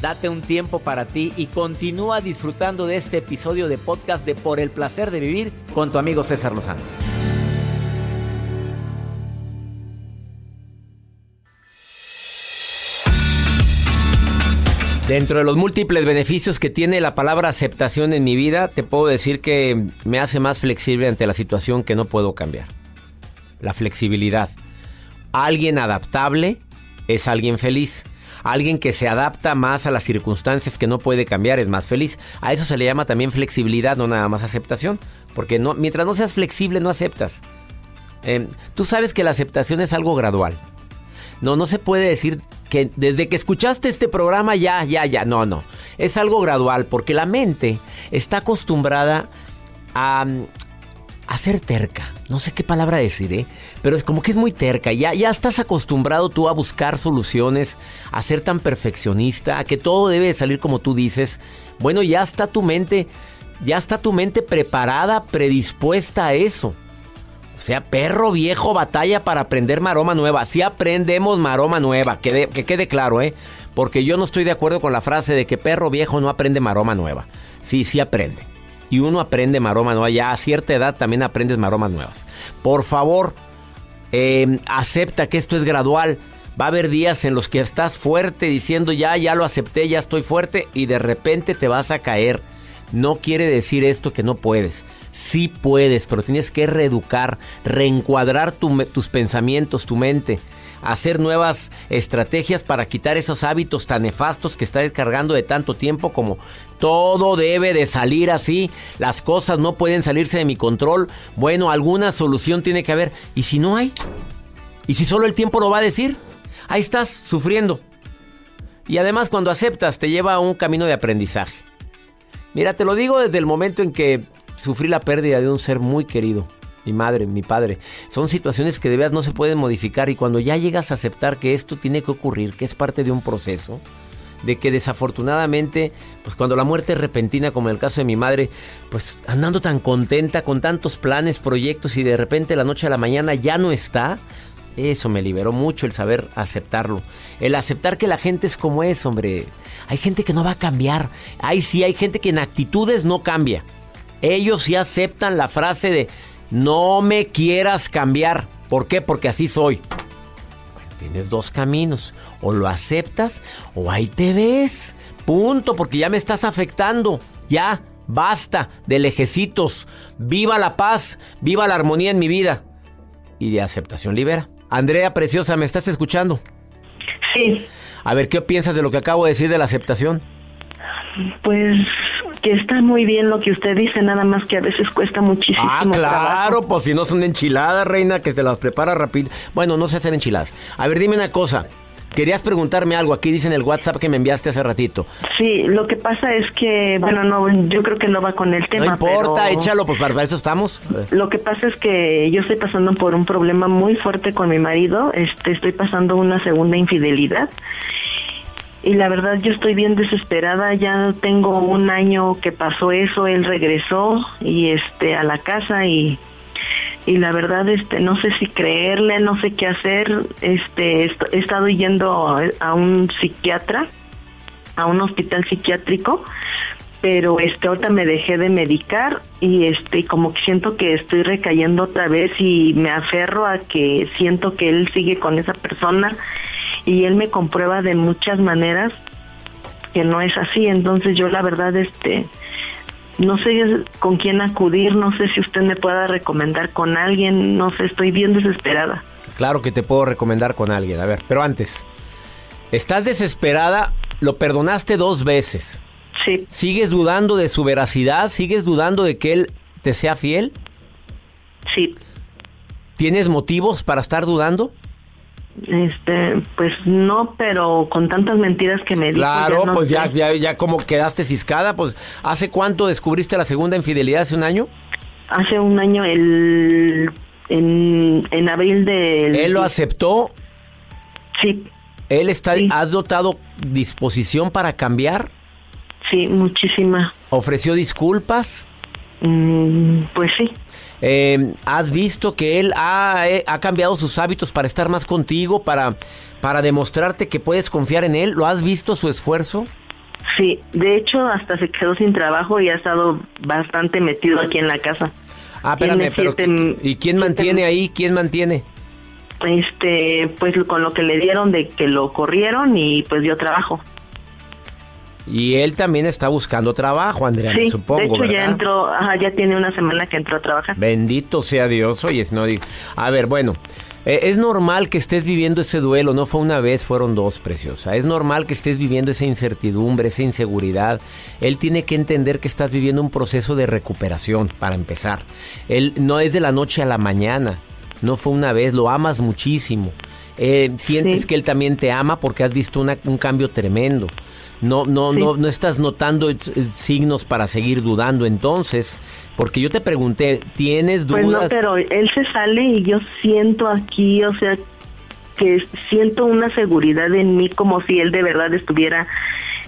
Date un tiempo para ti y continúa disfrutando de este episodio de podcast de Por el placer de vivir con tu amigo César Lozano. Dentro de los múltiples beneficios que tiene la palabra aceptación en mi vida, te puedo decir que me hace más flexible ante la situación que no puedo cambiar. La flexibilidad. Alguien adaptable es alguien feliz. Alguien que se adapta más a las circunstancias que no puede cambiar es más feliz. A eso se le llama también flexibilidad, no nada más aceptación. Porque mientras no seas flexible no aceptas. Em, tú sabes que la aceptación es algo gradual. No, no se puede decir que desde que escuchaste este programa ya, ya, ya. No, no. Es algo gradual porque la mente está acostumbrada a, a ser terca. No sé qué palabra decir, ¿eh? Pero es como que es muy terca. Ya, ya estás acostumbrado tú a buscar soluciones, a ser tan perfeccionista, a que todo debe salir como tú dices. Bueno, ya está tu mente, ya está tu mente preparada, predispuesta a eso. O sea, perro viejo batalla para aprender maroma nueva. Sí aprendemos maroma nueva, que, que quede claro, ¿eh? Porque yo no estoy de acuerdo con la frase de que perro viejo no aprende maroma nueva. Sí, sí aprende y uno aprende maroma nueva. Ya a cierta edad también aprendes maromas nuevas. Por favor, em, acepta que esto es gradual. Va a haber días en los que estás fuerte diciendo ya, ya lo acepté, ya estoy fuerte y de repente te vas a caer. No quiere decir esto que no puedes. Sí puedes, pero tienes que reeducar, reencuadrar tus pensamientos, tu mente hacer nuevas estrategias para quitar esos hábitos tan nefastos que estás cargando de tanto tiempo como todo debe de salir así, las cosas no pueden salirse de mi control. Bueno, alguna solución tiene que haber. ¿Y si no hay? ¿Y si solo el tiempo lo va a decir? Ahí estás, sufriendo. Y además cuando aceptas te lleva a un camino de aprendizaje. Mira, te lo digo desde el momento en que sufrí la pérdida de un ser muy querido mi madre, mi padre. Son situaciones que de veras no se pueden modificar y cuando ya llegas a aceptar que esto tiene que ocurrir, que es parte de un proceso, de que desafortunadamente, pues cuando la muerte es repentina, como en el caso de mi madre, pues andando tan contenta con tantos planes, proyectos y de repente la noche a la mañana ya no está, eso me liberó mucho el saber aceptarlo. El aceptar que la gente es como es, hombre. Hay gente que no va a cambiar. Ay, sí, hay gente que en actitudes no cambia. Ellos sí aceptan la frase de no me quieras cambiar. ¿Por qué? Porque así soy. Tienes dos caminos. O lo aceptas o ahí te ves. Punto, porque ya me estás afectando. Ya, basta de lejecitos. Viva la paz, viva la armonía en mi vida. Y de aceptación libera. Andrea Preciosa, ¿me estás escuchando? Sí. A ver, ¿qué piensas de lo que acabo de decir de la aceptación? Pues que está muy bien lo que usted dice, nada más que a veces cuesta muchísimo. Ah, claro, pues si no son enchiladas, reina, que te las prepara rápido. Bueno, no sé hacer enchiladas. A ver, dime una cosa. Querías preguntarme algo, aquí dice en el WhatsApp que me enviaste hace ratito. Sí, lo que pasa es que, bueno, no, yo creo que no va con el tema. No importa, échalo, pues para eso estamos. Lo que pasa es que yo estoy pasando por un problema muy fuerte con mi marido, este, estoy pasando una segunda infidelidad y la verdad yo estoy bien desesperada, ya tengo un año que pasó eso, él regresó y este a la casa y y la verdad este no sé si creerle, no sé qué hacer, este he estado yendo a un psiquiatra, a un hospital psiquiátrico, pero este ahorita me dejé de medicar y este como que siento que estoy recayendo otra vez y me aferro a que siento que él sigue con esa persona y él me comprueba de muchas maneras que no es así. Entonces yo la verdad, este, no sé con quién acudir, no sé si usted me pueda recomendar con alguien, no sé, estoy bien desesperada. Claro que te puedo recomendar con alguien, a ver, pero antes, ¿estás desesperada? Lo perdonaste dos veces. Sí. ¿Sigues dudando de su veracidad? ¿Sigues dudando de que él te sea fiel? Sí. ¿Tienes motivos para estar dudando? Este, pues no, pero con tantas mentiras que me dijo. Claro, pues ya, ya, ya como quedaste ciscada, pues ¿hace cuánto descubriste la segunda infidelidad? ¿Hace un año? Hace un año, el, en, en abril del... ¿Él lo aceptó? Sí. ¿Él está, has dotado disposición para cambiar? Sí, muchísima. ¿Ofreció disculpas? Mm, pues sí. Eh, ¿Has visto que él eh, ha, cambiado sus hábitos para estar más contigo, para, para demostrarte que puedes confiar en él? ¿Lo has visto su esfuerzo? Sí, de hecho hasta se quedó sin trabajo y ha estado bastante metido aquí en la casa. Ah, espérame, pero ¿y quién mantiene ahí? ¿Quién mantiene? Este, pues con lo que le dieron de que lo corrieron y pues dio trabajo. Y él también está buscando trabajo, Andrea, sí, supongo. De hecho, ya entró, ya tiene una semana que entró a trabajar. Bendito sea Dios. Oye, no digo. A ver, bueno. Eh, es normal que estés viviendo ese duelo, no fue una vez, fueron dos, preciosa. Es normal que estés viviendo esa incertidumbre, esa inseguridad. Él tiene que entender que estás viviendo un proceso de recuperación, para empezar. Él no es de la noche a la mañana, no fue una vez, lo amas muchísimo. Eh, sientes que él también te ama porque has visto un cambio tremendo. No, no, no, no estás notando signos para seguir dudando entonces, porque yo te pregunté, ¿tienes dudas? Pues no, pero él se sale y yo siento aquí, o sea, que siento una seguridad en mí como si él de verdad estuviera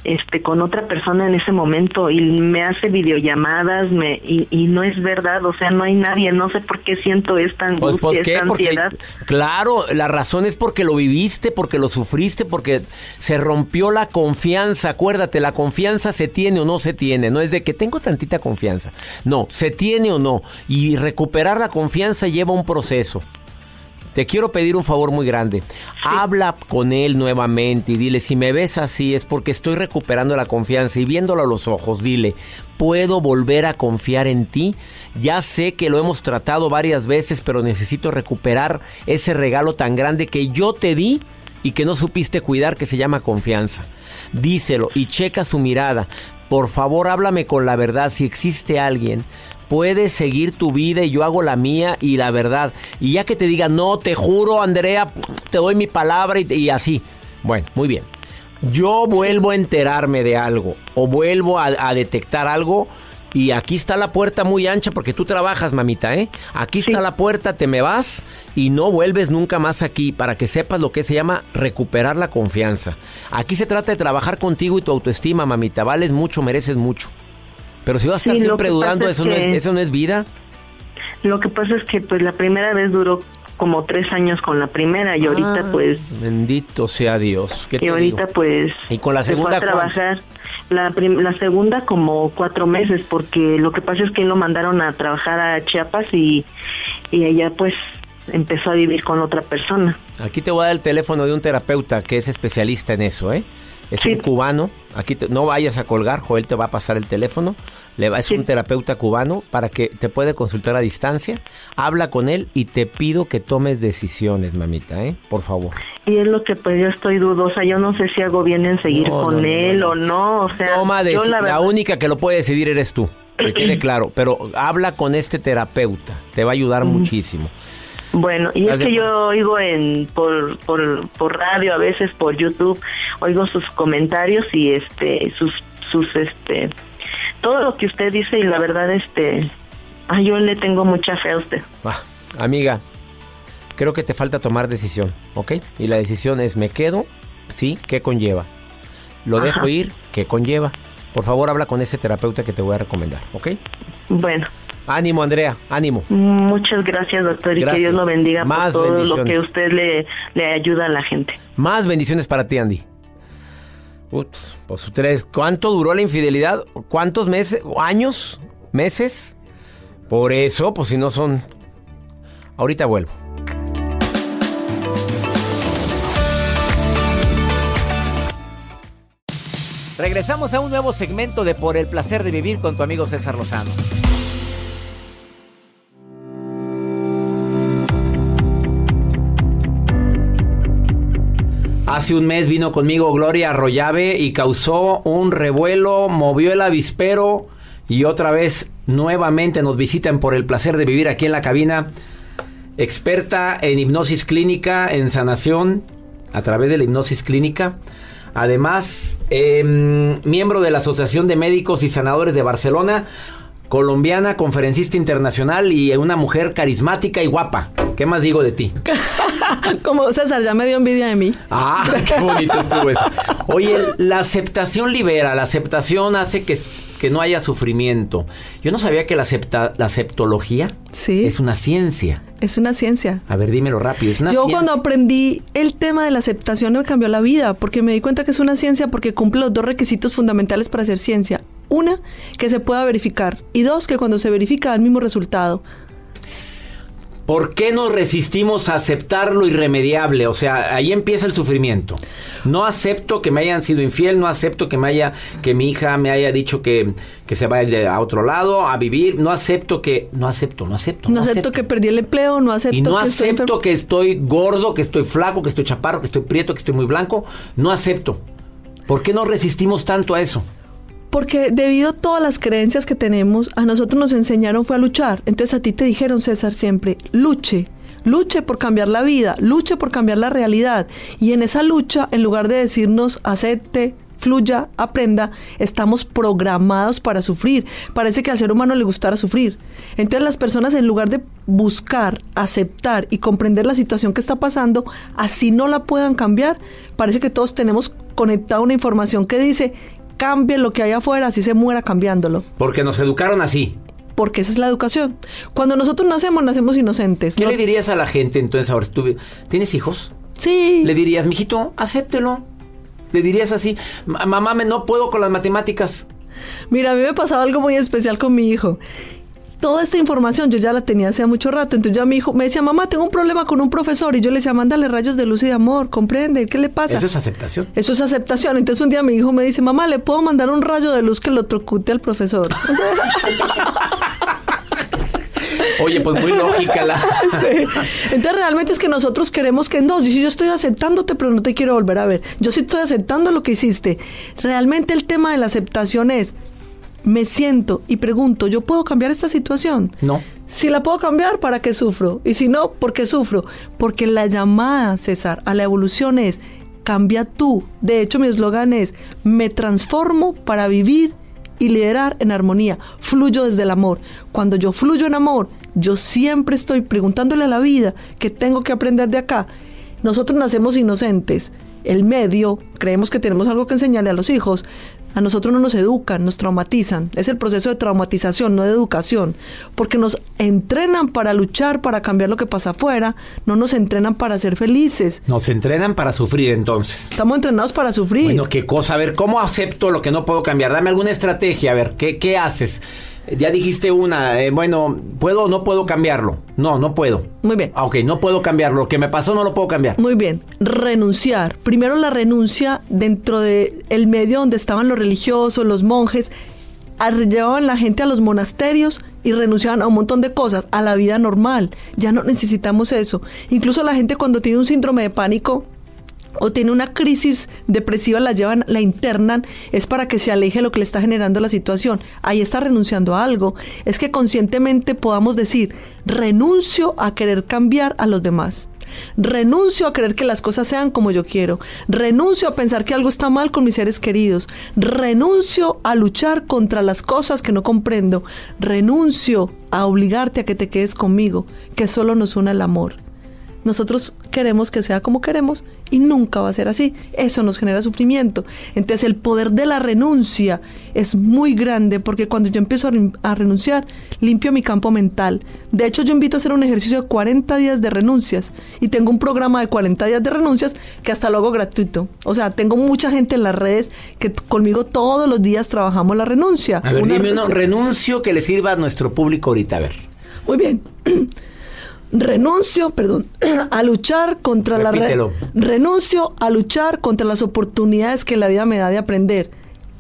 este con otra persona en ese momento y me hace videollamadas me y, no es verdad o sea no hay nadie no sé por qué siento esta pues, angustia pues esta claro la razón es porque lo viviste porque lo sufriste porque se rompió la confianza acuérdate la confianza se tiene o no se tiene no es de que tengo tantita confianza no se tiene o no y recuperar la confianza lleva un proceso te quiero pedir un favor muy grande. Habla con él nuevamente y dile, si me ves así es porque estoy recuperando la confianza y viéndolo a los ojos, dile, ¿puedo volver a confiar en ti? Ya sé que lo hemos tratado varias veces, pero necesito recuperar ese regalo tan grande que yo te di y que no supiste cuidar, que se llama confianza. Díselo y checa su mirada. Por favor, háblame con la verdad. Si existe alguien puedes seguir tu vida y yo hago la mía y la verdad. Y ya que te diga, no, te juro, Andrea, te doy mi palabra y, así. Bueno, muy bien. Yo vuelvo a enterarme de algo o vuelvo a, detectar algo. Y aquí está la puerta muy ancha porque tú trabajas, mamita, ¿eh? Aquí está la puerta, te me vas y no vuelves nunca más aquí para que sepas lo que se llama recuperar la confianza. Aquí se trata de trabajar contigo y tu autoestima, mamita. Vales mucho, mereces mucho. Pero si vas a estar siempre dudando, eso, no es, ¿eso no es vida? Lo que pasa es que pues la primera vez duró como tres años con la primera y ahorita ah, pues bendito sea Dios y ahorita pues y con la segunda a trabajar la, la segunda como cuatro meses porque lo que pasa es que lo mandaron a trabajar a Chiapas y y ella pues empezó a vivir con otra persona aquí te voy a dar el teléfono de un terapeuta que es especialista en eso eh es un cubano. Aquí no vayas a colgar, Joel te va a pasar el teléfono. Le va, es un terapeuta cubano para que te puede consultar a distancia. Habla con él y te pido que tomes decisiones, mamita, ¿eh? Por favor. Y es lo que pues yo estoy dudosa. Yo no sé si hago bien en seguir con él o no. O sea, Toma la, única que lo puede decidir eres tú. Que quede claro. Pero habla con este terapeuta. Te va a ayudar muchísimo. Bueno, y es que yo oigo en por, por, por radio a veces por YouTube oigo sus comentarios y este sus sus este todo lo que usted dice y la verdad este ay, yo le tengo mucha fe a usted. Ah, amiga, creo que te falta tomar decisión, ¿ok? Y la decisión es me quedo, sí, ¿qué conlleva? Lo dejo ir, ¿qué conlleva? Por favor, habla con ese terapeuta que te voy a recomendar, ¿ok? Bueno. Ánimo, Andrea, ánimo. Muchas gracias, doctor, y que Dios lo bendiga Más por todo lo que usted le, le ayuda a la gente. Más bendiciones para ti, Andy. Ups, pues tres. ¿Cuánto duró la infidelidad? ¿Cuántos meses? ¿Años? ¿Meses? Por eso, pues si no son... Ahorita vuelvo. Regresamos a un nuevo segmento de Por el placer de vivir con tu amigo César Lozano. Hace un mes vino conmigo Gloria Arroyave y causó un revuelo, movió el avispero y otra vez nuevamente nos visitan por el placer de vivir aquí en la cabina. Experta en hipnosis clínica, en sanación a través de la hipnosis clínica. Además, em, miembro de la Asociación de Médicos y Sanadores de Barcelona, colombiana, conferencista internacional y una mujer carismática y guapa. ¿Qué más digo de ti? Como César, ya me dio envidia de mí. Ah, qué bonito estuvo eso. Oye, la aceptación libera, la aceptación hace que, que no haya sufrimiento. Yo no sabía que la, acepta, la aceptología Sí. es una ciencia. Es una ciencia. A ver, dímelo rápido. Es una Yo ciencia. cuando aprendí el tema de la aceptación me cambió la vida, porque me di cuenta que es una ciencia porque cumple los dos requisitos fundamentales para hacer ciencia. Una, que se pueda verificar. Y dos, que cuando se verifica da el mismo resultado. ¿Por qué nos resistimos a aceptar lo irremediable? O sea, ahí empieza el sufrimiento. No acepto que me hayan sido infiel, no acepto que me haya, que mi hija me haya dicho que, que se va a otro lado a vivir. No acepto que, no acepto, no acepto. No, acepto, que perdí el empleo, no acepto Y no que estoy acepto enfermo. que estoy gordo, que estoy flaco, que estoy chaparro, que estoy prieto, que estoy muy blanco. No acepto. ¿Por qué nos resistimos tanto a eso? Porque debido a todas las creencias que tenemos, a nosotros nos enseñaron fue a luchar. Entonces a ti te dijeron, César, siempre, luche. Luche por cambiar la vida, luche por cambiar la realidad. Y en esa lucha, en lugar de decirnos acepte, fluya, aprenda, estamos programados para sufrir. Parece que al ser humano le gustara sufrir. Entonces las personas en lugar de buscar, aceptar y comprender la situación que está pasando, así no la puedan cambiar, parece que todos tenemos conectada una información que dice, cambie lo que hay afuera, así se muera cambiándolo. Porque nos educaron así. Porque esa es la educación. Cuando nosotros nacemos, nacemos inocentes. ¿Qué ¿no? le dirías a la gente entonces ahora? si tú- ¿Tienes hijos? Sí. Le dirías, mijito, acéptelo. Le dirías así, "Ma- mamá, me no puedo con las matemáticas. Mira, a mí me pasaba algo muy especial con mi hijo. Toda esta información yo ya la tenía hace mucho rato. Entonces ya mi hijo me decía, mamá, tengo un problema con un profesor. Y yo le decía, mándale rayos de luz y de amor, comprende, ¿qué le pasa? Eso es aceptación. Eso es aceptación. Entonces un día mi hijo me dice, mamá, ¿le puedo mandar un rayo de luz que lo trocute al profesor? Oye, pues muy lógica la... Sí. Entonces realmente es que nosotros queremos que no, si yo estoy aceptándote, pero no te quiero volver a ver. Yo sí estoy aceptando lo que hiciste. Realmente el tema de la aceptación es, me siento y pregunto, ¿yo puedo cambiar esta situación? No. Si la puedo cambiar, ¿para qué sufro? Y si no, ¿por qué sufro? Porque la llamada, César, a la evolución es, cambia tú. De hecho, mi eslogan es, me transformo para vivir y liderar en armonía. Fluyo desde el amor. Cuando yo fluyo en amor, yo siempre estoy preguntándole a la vida que tengo que aprender de acá. Nosotros nacemos inocentes. El medio, creemos que tenemos algo que enseñarle a los hijos. A nosotros no nos educan, nos traumatizan. Es el proceso de traumatización, no de educación. Porque nos entrenan para luchar, para cambiar lo que pasa afuera. No nos entrenan para ser felices. Nos entrenan para sufrir entonces. Estamos entrenados para sufrir. Bueno, qué cosa. A ver, ¿cómo acepto lo que no puedo cambiar? Dame alguna estrategia. A ver, ¿qué, qué haces? Ya dijiste una. eh, bueno, ¿puedo o no puedo cambiarlo? No, no puedo. Muy bien. Ah, ok, no puedo cambiarlo. Lo que me pasó no lo puedo cambiar. Muy bien, renunciar. Primero la renuncia dentro del el medio donde estaban los religiosos, los monjes, llevaban la gente a los monasterios y renunciaban a un montón de cosas, a la vida normal. Ya no necesitamos eso. Incluso la gente cuando tiene un síndrome de pánico o tiene una crisis depresiva, la llevan, la internan, es para que se aleje lo que le está generando la situación. Ahí está renunciando a algo. Es que conscientemente podamos decir, renuncio a querer cambiar a los demás. Renuncio a creer que las cosas sean como yo quiero. Renuncio a pensar que algo está mal con mis seres queridos. Renuncio a luchar contra las cosas que no comprendo. Renuncio a obligarte a que te quedes conmigo, que solo nos une el amor. Nosotros queremos que sea como queremos y nunca va a ser así. Eso nos genera sufrimiento. Entonces el poder de la renuncia es muy grande porque cuando yo empiezo a, ren- a renunciar, limpio mi campo mental. De hecho, yo invito a hacer un ejercicio de 40 días de renuncias y tengo un programa de 40 días de renuncias que hasta lo hago gratuito. O sea, tengo mucha gente en las redes que conmigo todos los días trabajamos la renuncia. A ver, Una dime uno. renuncia. Renuncio que le sirva a nuestro público ahorita. A ver. Muy bien. Renuncio, perdón, a luchar contra Repítelo. la re- renuncio a luchar contra las oportunidades que la vida me da de aprender.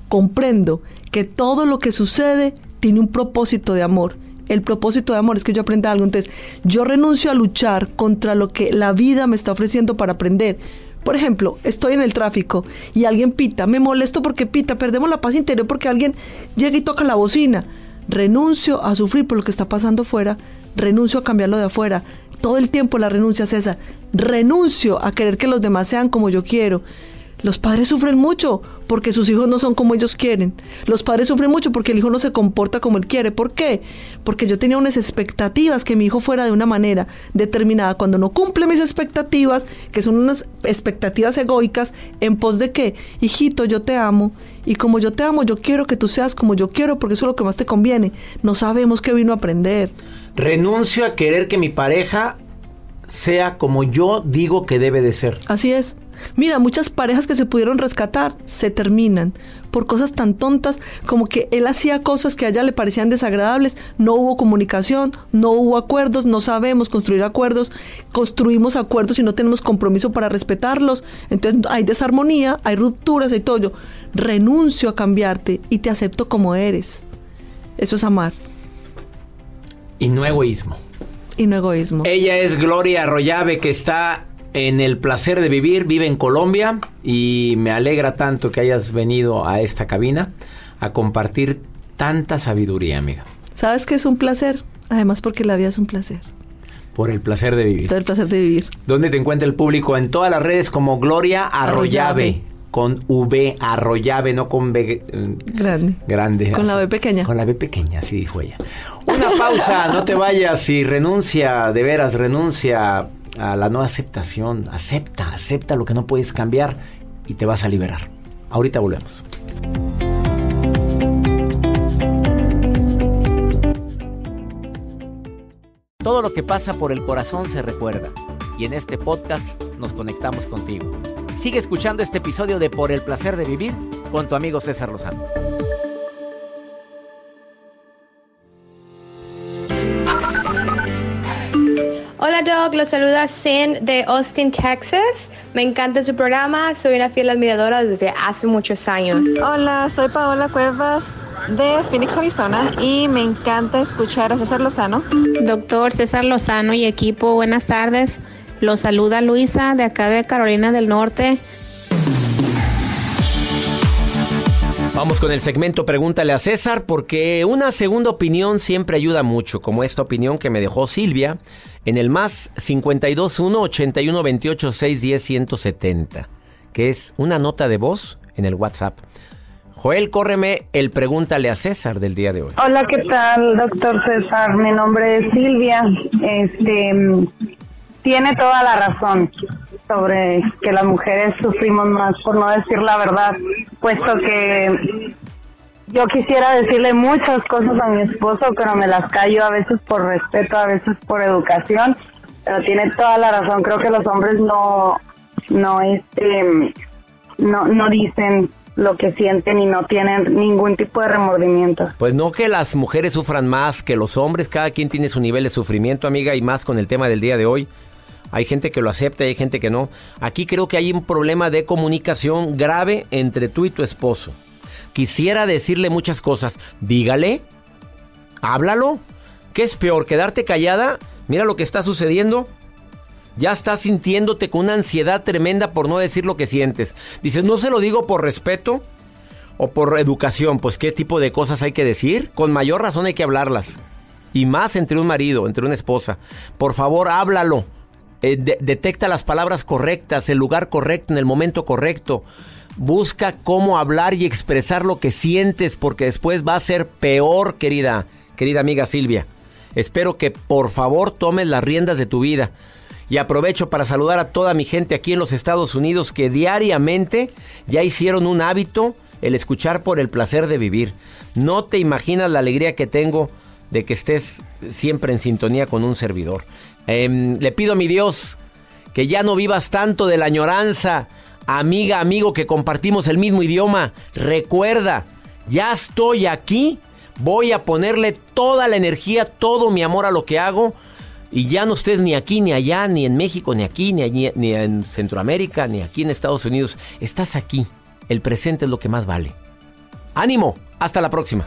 Comprendo que todo lo que sucede tiene un propósito de amor. El propósito de amor es que yo aprenda algo. Entonces, yo renuncio a luchar contra lo que la vida me está ofreciendo para aprender. Por ejemplo, estoy en el tráfico y alguien pita, me molesto porque pita, perdemos la paz interior porque alguien llega y toca la bocina. Renuncio a sufrir por lo que está pasando fuera, renuncio a cambiarlo de afuera. Todo el tiempo la renuncia, César. Renuncio a querer que los demás sean como yo quiero. Los padres sufren mucho porque sus hijos no son como ellos quieren. Los padres sufren mucho porque el hijo no se comporta como él quiere. ¿Por qué? Porque yo tenía unas expectativas que mi hijo fuera de una manera determinada. Cuando no cumple mis expectativas, que son unas expectativas egoicas, en pos de que, hijito, yo te amo. Y como yo te amo, yo quiero que tú seas como yo quiero porque eso es lo que más te conviene. No sabemos qué vino a aprender. Renuncio a querer que mi pareja sea como yo digo que debe de ser. Así es. Mira, muchas parejas que se pudieron rescatar se terminan por cosas tan tontas como que él hacía cosas que a ella le parecían desagradables, no hubo comunicación, no hubo acuerdos, no sabemos construir acuerdos, construimos acuerdos y no tenemos compromiso para respetarlos, entonces hay desarmonía, hay rupturas, hay todo. Yo renuncio a cambiarte y te acepto como eres. Eso es amar. Y no egoísmo. Y no egoísmo. Ella es Gloria Arroyave que está en el placer de vivir, vive en Colombia y me alegra tanto que hayas venido a esta cabina a compartir tanta sabiduría, amiga. ¿Sabes que es un placer? Además porque la vida es un placer. Por el placer de vivir. Por el placer de vivir. ¿Dónde te encuentra el público? En todas las redes como Gloria Arroyave. Con V, Arroyave, no con B. Eh, grande. Grande. Con la B pequeña. Con la B pequeña, así dijo ella. Una pausa, no te vayas y renuncia, de veras, renuncia a la no aceptación. Acepta, acepta lo que no puedes cambiar y te vas a liberar. Ahorita volvemos. Todo lo que pasa por el corazón se recuerda y en este podcast nos conectamos contigo. Sigue escuchando este episodio de Por el placer de vivir con tu amigo César Lozano. Hola Doc, los saluda Sin de Austin, Texas. Me encanta su programa, soy una fiel admiradora desde hace muchos años. Hola, soy Paola Cuevas de Phoenix, Arizona y me encanta escuchar a César Lozano. Doctor César Lozano y equipo, buenas tardes. Los saluda Luisa de acá de Carolina del Norte. Vamos con el segmento Pregúntale a César porque una segunda opinión siempre ayuda mucho, como esta opinión que me dejó Silvia en el más 521 81 28 610 170, que es una nota de voz en el WhatsApp. Joel, córreme el Pregúntale a César del día de hoy. Hola, ¿qué tal, doctor César? Mi nombre es Silvia. Este, tiene toda la razón sobre que las mujeres sufrimos más, por no decir la verdad, puesto que yo quisiera decirle muchas cosas a mi esposo, pero me las callo a veces por respeto, a veces por educación, pero tiene toda la razón, creo que los hombres no, no, este, no, no dicen lo que sienten y no tienen ningún tipo de remordimiento. Pues no que las mujeres sufran más que los hombres, cada quien tiene su nivel de sufrimiento, amiga, y más con el tema del día de hoy. Hay gente que lo acepta y hay gente que no. Aquí creo que hay un problema de comunicación grave entre tú y tu esposo. Quisiera decirle muchas cosas. Dígale. Háblalo. ¿Qué es peor? ¿Quedarte callada? Mira lo que está sucediendo. Ya estás sintiéndote con una ansiedad tremenda por no decir lo que sientes. Dices, no se lo digo por respeto o por educación. Pues qué tipo de cosas hay que decir. Con mayor razón hay que hablarlas. Y más entre un marido, entre una esposa. Por favor, háblalo. Eh, detecta las palabras correctas, el lugar correcto, en el momento correcto. Busca cómo hablar y expresar lo que sientes porque después va a ser peor, querida, querida amiga Silvia. Espero que por favor tomes las riendas de tu vida. Y aprovecho para saludar a toda mi gente aquí en los Estados Unidos que diariamente ya hicieron un hábito el escuchar por el placer de vivir. No te imaginas la alegría que tengo de que estés siempre en sintonía con un servidor. Em, le pido a mi Dios que ya no vivas tanto de la añoranza. Amiga, amigo, que compartimos el mismo idioma. Recuerda, ya estoy aquí. Voy a ponerle toda la energía, todo mi amor a lo que hago. Y ya no estés ni aquí, ni allá, ni en México, ni aquí, ni, ni en Centroamérica, ni aquí en Estados Unidos. Estás aquí. El presente es lo que más vale. Ánimo. Hasta la próxima.